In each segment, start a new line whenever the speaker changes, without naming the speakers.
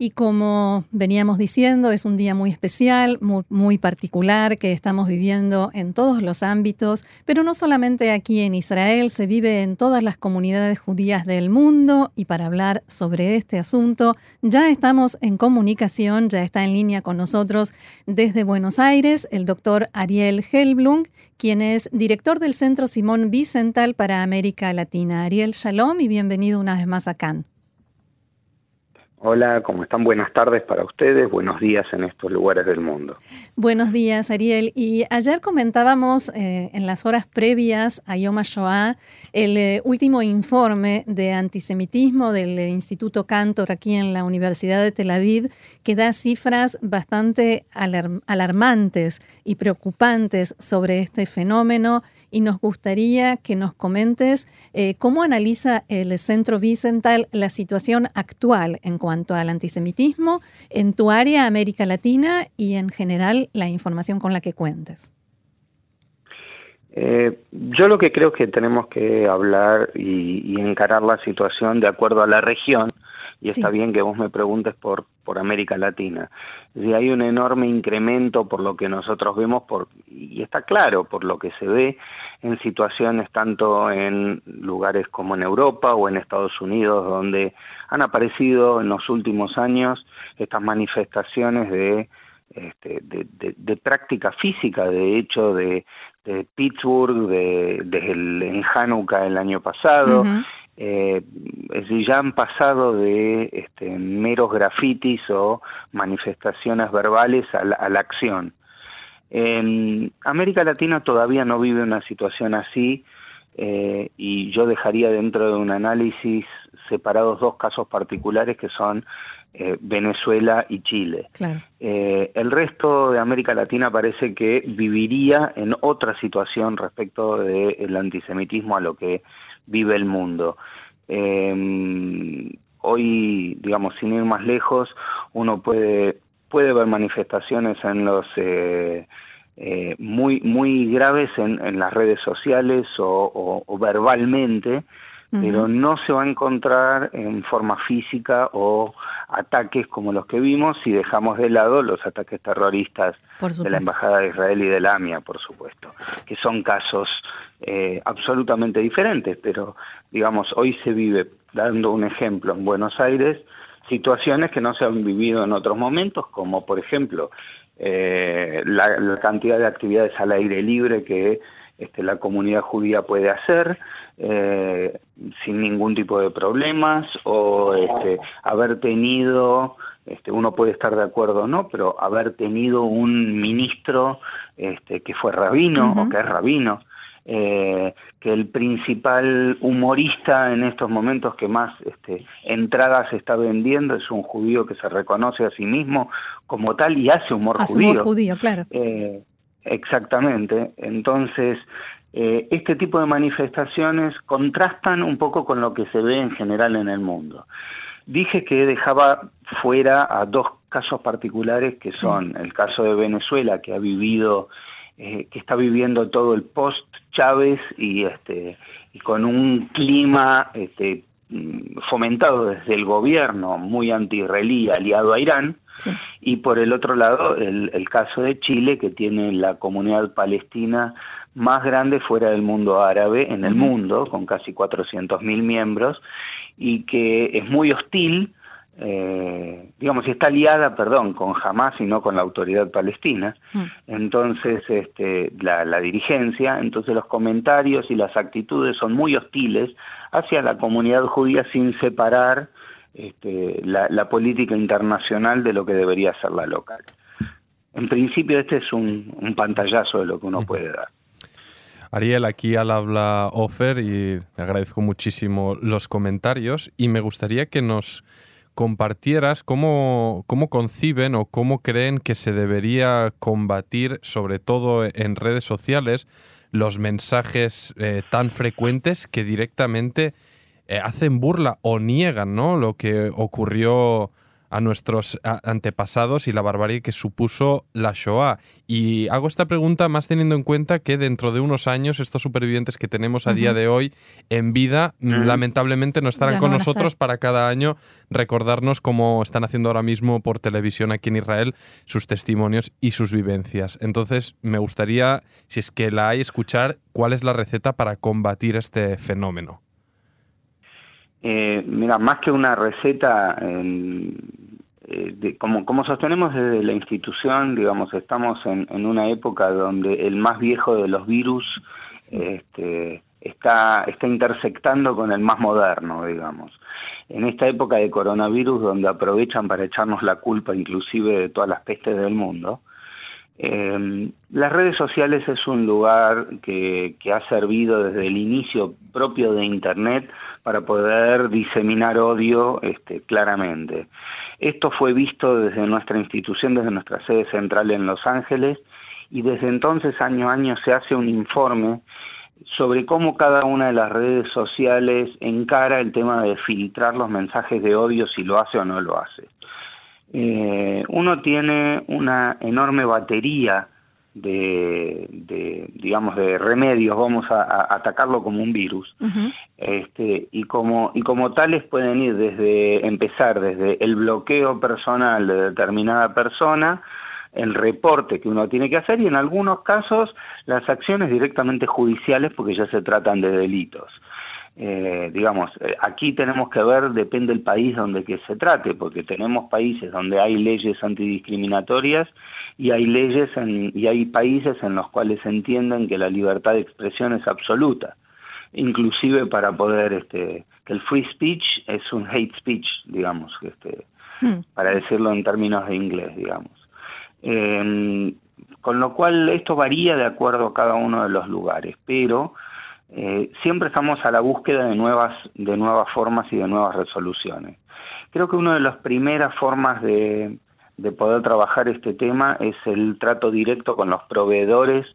Y como veníamos diciendo, es un día muy especial, muy, particular, que estamos viviendo en todos los ámbitos, pero no solamente aquí en Israel, se vive en todas las comunidades judías del mundo. Y para hablar sobre este asunto, ya estamos en comunicación, ya está en línea con nosotros desde Buenos Aires el doctor Ariel Helblum, quien es director del Centro Simón Vicental para América Latina. Ariel, shalom y bienvenido una vez más a Cannes.
Hola, ¿cómo están? Buenas tardes para ustedes, buenos días en estos lugares del mundo.
Buenos días, Ariel. Y ayer comentábamos eh, en las horas previas a Yom HaShoah el eh, último informe de antisemitismo del Instituto Cantor aquí en la Universidad de Tel Aviv, que da cifras bastante alarmantes y preocupantes sobre este fenómeno y nos gustaría que nos comentes eh, cómo analiza el Centro Vicental la situación actual en cuanto al antisemitismo en tu área América Latina y en general la información con la que cuentes.
Eh, yo lo que creo es que tenemos que hablar y, y encarar la situación de acuerdo a la región y está bien que vos me preguntes por, por América Latina. Si hay un enorme incremento por lo que nosotros vemos, por, y está claro, por lo que se ve en situaciones tanto en lugares como en Europa o en Estados Unidos, donde han aparecido en los últimos años estas manifestaciones de, este, de, práctica física, de hecho, de, de Pittsburgh, de, de en Hanukkah el año pasado, eh, ya han pasado de este, meros grafitis o manifestaciones verbales a la, acción. En América Latina todavía no vive una situación así eh, y yo dejaría dentro de un análisis separados dos casos particulares que son eh, Venezuela y Chile. Eh, el resto de América Latina parece que viviría en otra situación respecto del antisemitismo a lo que vive el mundo. Eh, hoy, digamos, sin ir más lejos, uno puede, puede ver manifestaciones en los... Eh, eh, muy muy graves en, en, las redes sociales o, o, verbalmente, pero no se va a encontrar en forma física o ataques como los que vimos si dejamos de lado los ataques terroristas de la Embajada de Israel y de la AMIA, por supuesto, que son casos eh, absolutamente diferentes, pero digamos, hoy se vive, dando un ejemplo, en Buenos Aires, situaciones que no se han vivido en otros momentos, como por ejemplo eh, la, cantidad de actividades al aire libre que este, la comunidad judía puede hacer eh, sin ningún tipo de problemas o este, haber tenido este, uno puede estar de acuerdo o no, pero haber tenido un ministro este, que fue rabino o que es rabino, eh, que el principal humorista en estos momentos que más este, entradas está vendiendo es un judío que se reconoce a sí mismo como tal y hace humor hace judío.
Humor judío, claro.
Eh, exactamente. Entonces, eh, este tipo de manifestaciones contrastan un poco con lo que se ve en general en el mundo. Dije que dejaba fuera a dos casos particulares que son el caso de Venezuela, que ha vivido eh, que está viviendo todo el post Chávez y este y con un clima este, mm, fomentado desde el gobierno muy anti-israelí aliado a Irán. Y por el otro lado el, el caso de Chile que tiene la comunidad palestina más grande fuera del mundo árabe en el mundo con casi 400.000 miembros y que es muy hostil eh, digamos, está aliada, perdón, con Hamas y no con la autoridad palestina. Mm. Entonces, este, la, dirigencia, entonces los comentarios y las actitudes son muy hostiles hacia la comunidad judía sin separar este, la, política internacional de lo que debería ser la local. En principio, este es un, pantallazo de lo que uno puede dar.
Ariel, aquí al habla Ofer y agradezco muchísimo los comentarios y me gustaría que nos compartieras cómo, cómo conciben o cómo creen que se debería combatir, sobre todo en redes sociales, los mensajes eh, tan frecuentes que directamente eh, hacen burla o niegan ¿no? lo que ocurrió a nuestros antepasados y la barbarie que supuso la Shoah. Y hago esta pregunta más teniendo en cuenta que dentro de unos años estos supervivientes que tenemos a día de hoy en vida lamentablemente no estarán con nosotros para cada año recordarnos como están haciendo ahora mismo por televisión aquí en Israel sus testimonios y sus vivencias. Entonces me gustaría, si es que la hay, escuchar cuál es la receta para combatir este fenómeno.
Eh, mira, más que una receta, eh, como, como sostenemos desde la institución, digamos, estamos en, una época donde el más viejo de los virus este, está, está intersectando con el más moderno, digamos. En esta época de coronavirus, donde aprovechan para echarnos la culpa inclusive de todas las pestes del mundo, eh, las redes sociales es un lugar que, que, ha servido desde el inicio propio de Internet para poder diseminar odio este, claramente. Esto fue visto desde nuestra institución, desde nuestra sede central en Los Ángeles, y desde entonces año a año se hace un informe sobre cómo cada una de las redes sociales encara el tema de filtrar los mensajes de odio, si lo hace o no lo hace. Eh, uno tiene una enorme batería de, digamos de remedios. Vamos a, atacarlo como un virus. Este y como y como tales pueden ir desde empezar desde el bloqueo personal de determinada persona el reporte que uno tiene que hacer y en algunos casos las acciones directamente judiciales porque ya se tratan de delitos eh, digamos, eh, aquí tenemos que ver, depende del país donde que se trate, porque tenemos países donde hay leyes antidiscriminatorias y hay leyes en, y hay países en los cuales entienden que la libertad de expresión es absoluta, inclusive para poder, este, que el free speech es un hate speech, digamos, este, hmm. para decirlo en términos de inglés, digamos. Em, con lo cual esto varía de acuerdo a cada uno de los lugares, pero eh, siempre estamos a la búsqueda de nuevas, de nuevas formas y de nuevas resoluciones. Creo que una de las primeras formas de, de poder trabajar este tema es el trato directo con los proveedores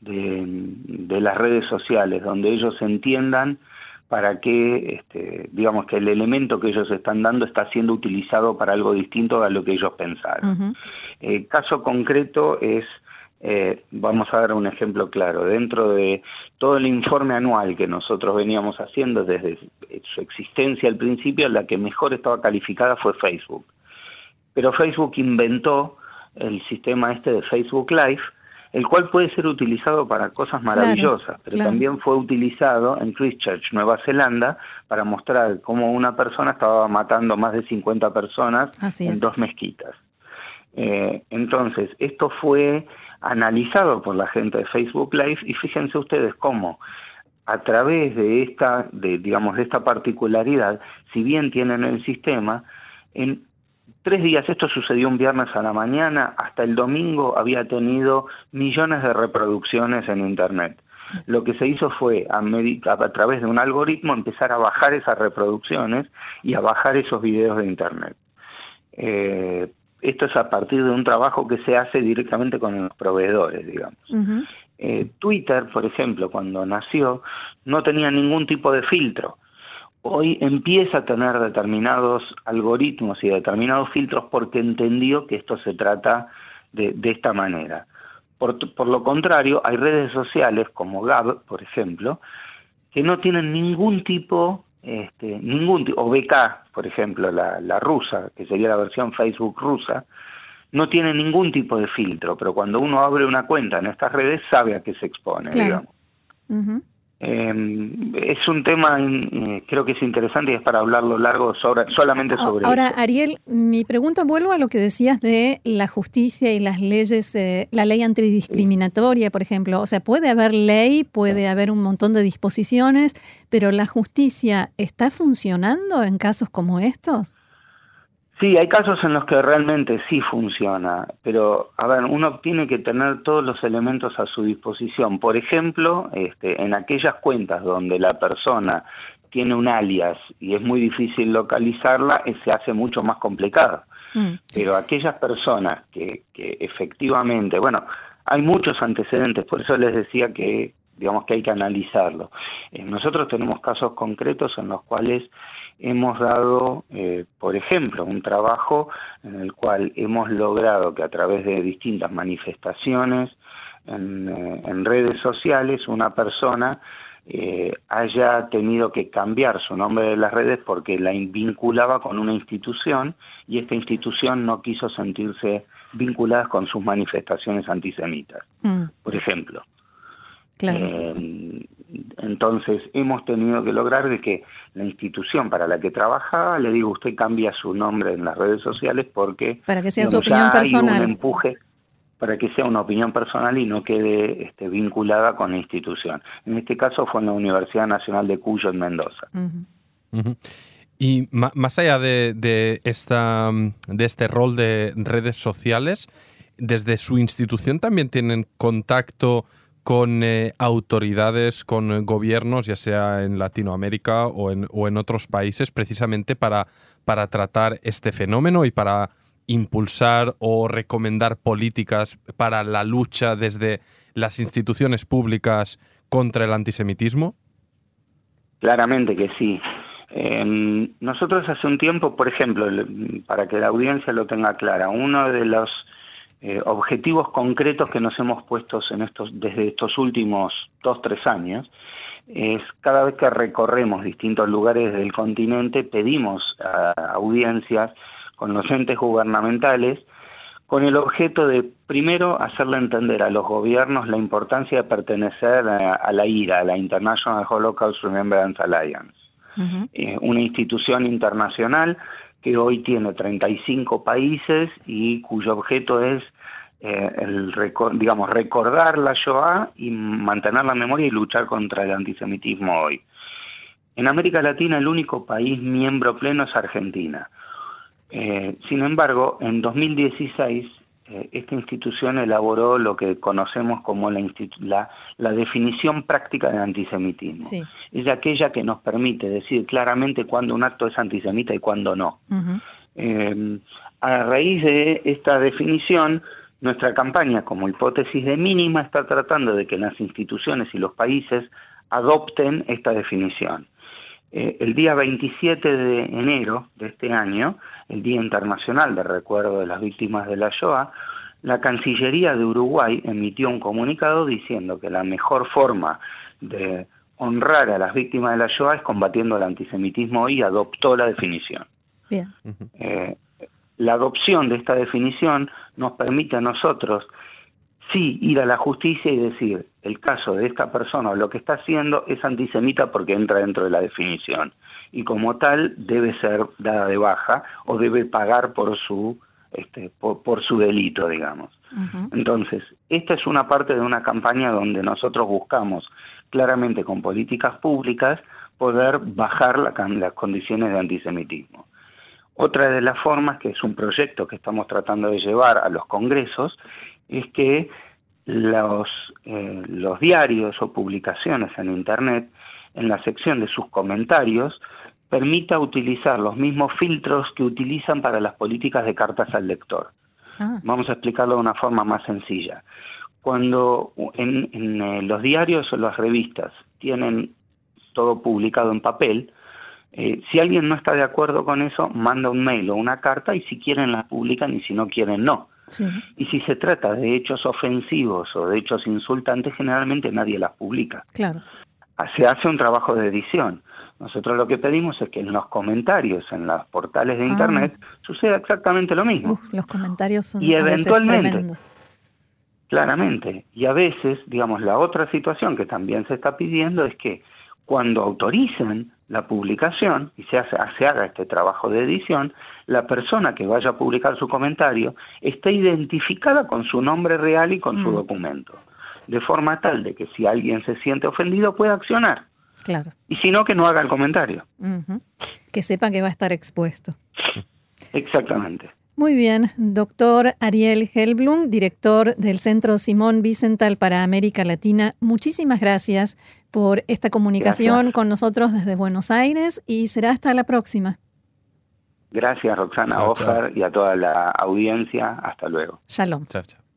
de, de las redes sociales, donde ellos entiendan para que, este, digamos, que el elemento que ellos están dando está siendo utilizado para algo distinto a lo que ellos pensaron. El caso concreto es eh, vamos a dar un ejemplo claro. Dentro de todo el informe anual que nosotros veníamos haciendo desde su existencia al principio, la que mejor estaba calificada fue Facebook. Pero Facebook inventó el sistema este de Facebook Live, el cual puede ser utilizado para cosas maravillosas, pero también fue utilizado en Christchurch, Nueva Zelanda, para mostrar cómo una persona estaba matando más de 50 personas en dos mezquitas. Eh, entonces, esto fue analizado por la gente de Facebook Live y fíjense ustedes cómo a través de esta, de, digamos, de esta particularidad, si bien tienen el sistema, en tres días, esto sucedió un viernes a la mañana, hasta el domingo había tenido millones de reproducciones en Internet. Lo que se hizo fue, a, a, través de un algoritmo, empezar a bajar esas reproducciones y a bajar esos videos de Internet. Eh, esto es a partir de un trabajo que se hace directamente con los proveedores, digamos. Eh, Twitter, por ejemplo, cuando nació, no tenía ningún tipo de filtro. Hoy empieza a tener determinados algoritmos y determinados filtros porque entendió que esto se trata de, de esta manera. Por, por lo contrario, hay redes sociales como Gab, por ejemplo, que no tienen ningún tipo este, ningún o BK, por ejemplo, la, la rusa, que sería la versión Facebook rusa, no tiene ningún tipo de filtro, pero cuando uno abre una cuenta en estas redes sabe a qué se expone, digamos. Eh, es un tema, eh, creo que es interesante y es para hablarlo largo sobre, solamente sobre
Ahora, Ariel, mi pregunta vuelvo a lo que decías de la justicia y las leyes, eh, la ley antidiscriminatoria, por ejemplo. O sea, puede haber ley, puede haber un montón de disposiciones, pero la justicia está funcionando en casos como estos?
Sí, hay casos en los que realmente sí funciona, pero a ver, uno tiene que tener todos los elementos a su disposición. Por ejemplo, este, en aquellas cuentas donde la persona tiene un alias y es muy difícil localizarla, eh, se hace mucho más complicado. Mm. Pero aquellas personas que, que efectivamente, bueno, hay muchos antecedentes, por eso les decía que digamos que hay que analizarlo. Eh, nosotros tenemos casos concretos en los cuales hemos dado, eh, por ejemplo, un trabajo en el cual hemos logrado que a través de distintas manifestaciones en, en redes sociales una persona eh, haya tenido que cambiar su nombre de las redes porque la vinculaba con una institución y esta institución no quiso sentirse vinculada con sus manifestaciones antisemitas, mm. por ejemplo. Eh, entonces hemos tenido que lograr de que la institución para la que trabajaba le digo usted cambia su nombre en las redes sociales porque
para que sea su opinión personal
un empuje para que sea una opinión personal y no quede este, vinculada con la institución. En este caso fue en la Universidad Nacional de Cuyo en Mendoza.
Y más allá de, esta, de este rol de redes sociales, desde su institución también tienen contacto con eh, autoridades, con gobiernos, ya sea en Latinoamérica o en, otros países, precisamente para, para tratar este fenómeno y para impulsar o recomendar políticas para la lucha desde las instituciones públicas contra el antisemitismo?
Claramente que sí. Em, nosotros hace un tiempo, por ejemplo, para que la audiencia lo tenga clara, uno de los eh, objetivos concretos que nos hemos puesto en estos, desde estos últimos dos, tres años, es cada vez que recorremos distintos lugares del continente, pedimos a audiencias con los entes gubernamentales con el objeto de, primero, hacerle entender a los gobiernos la importancia de pertenecer a, la IRA, a la International Holocaust Remembrance Alliance, eh, una institución internacional que hoy tiene 35 países y cuyo objeto es eh, el, digamos, recordar la Shoah y mantener la memoria y luchar contra el antisemitismo hoy. En América Latina el único país miembro pleno es Argentina. Eh, sin embargo, en 2016 eh, esta institución elaboró lo que conocemos como la, la, definición práctica de antisemitismo. Es aquella que nos permite decir claramente cuándo un acto es antisemita y cuándo no. Eh, a raíz de esta definición, nuestra campaña como hipótesis de mínima está tratando de que las instituciones y los países adopten esta definición. El día 27 de enero de este año, el Día Internacional de Recuerdo de las Víctimas de la Shoah, la Cancillería de Uruguay emitió un comunicado diciendo que la mejor forma de honrar a las víctimas de la Shoah es combatiendo el antisemitismo y adoptó la definición.
Bien.
Eh, la adopción de esta definición nos permite a nosotros sí ir a la justicia y decir el caso de esta persona o lo que está haciendo es antisemita porque entra dentro de la definición y como tal debe ser dada de baja o debe pagar por su este, por, su delito, digamos. Entonces, esta es una parte de una campaña donde nosotros buscamos claramente con políticas públicas poder bajar las condiciones de antisemitismo. Otra de las formas, que es un proyecto que estamos tratando de llevar a los congresos, es que los, eh, los diarios o publicaciones en Internet, en la sección de sus comentarios, permita utilizar los mismos filtros que utilizan para las políticas de cartas al lector. Ah. Vamos a explicarlo de una forma más sencilla. Cuando en, eh, los diarios o las revistas tienen todo publicado en papel, eh, si alguien no está de acuerdo con eso, manda un mail o una carta y si quieren la publican y si no quieren no. Y si se trata de hechos ofensivos o de hechos insultantes, generalmente nadie las publica.
Claro.
Se hace un trabajo de edición. Nosotros lo que pedimos es que en los comentarios, en los portales de ah. Internet, suceda exactamente lo mismo.
los comentarios son
y eventualmente, Claramente. Y a veces, digamos, la otra situación que también se está pidiendo es que cuando autoricen la publicación y se, hace, se haga este trabajo de edición, la persona que vaya a publicar su comentario esté identificada con su nombre real y con su mm. documento, de forma tal de que si alguien se siente ofendido pueda accionar.
Claro.
Y si no, que no haga el comentario.
Que sepa que va a estar expuesto.
Exactamente.
Muy bien, doctor Ariel Helblum, director del Centro Simón Vicental para América Latina, muchísimas gracias por esta comunicación con nosotros desde Buenos Aires y será hasta la próxima.
Gracias, Roxana, Oscar y a toda la audiencia. Hasta luego.
Shalom.
Chao, chao.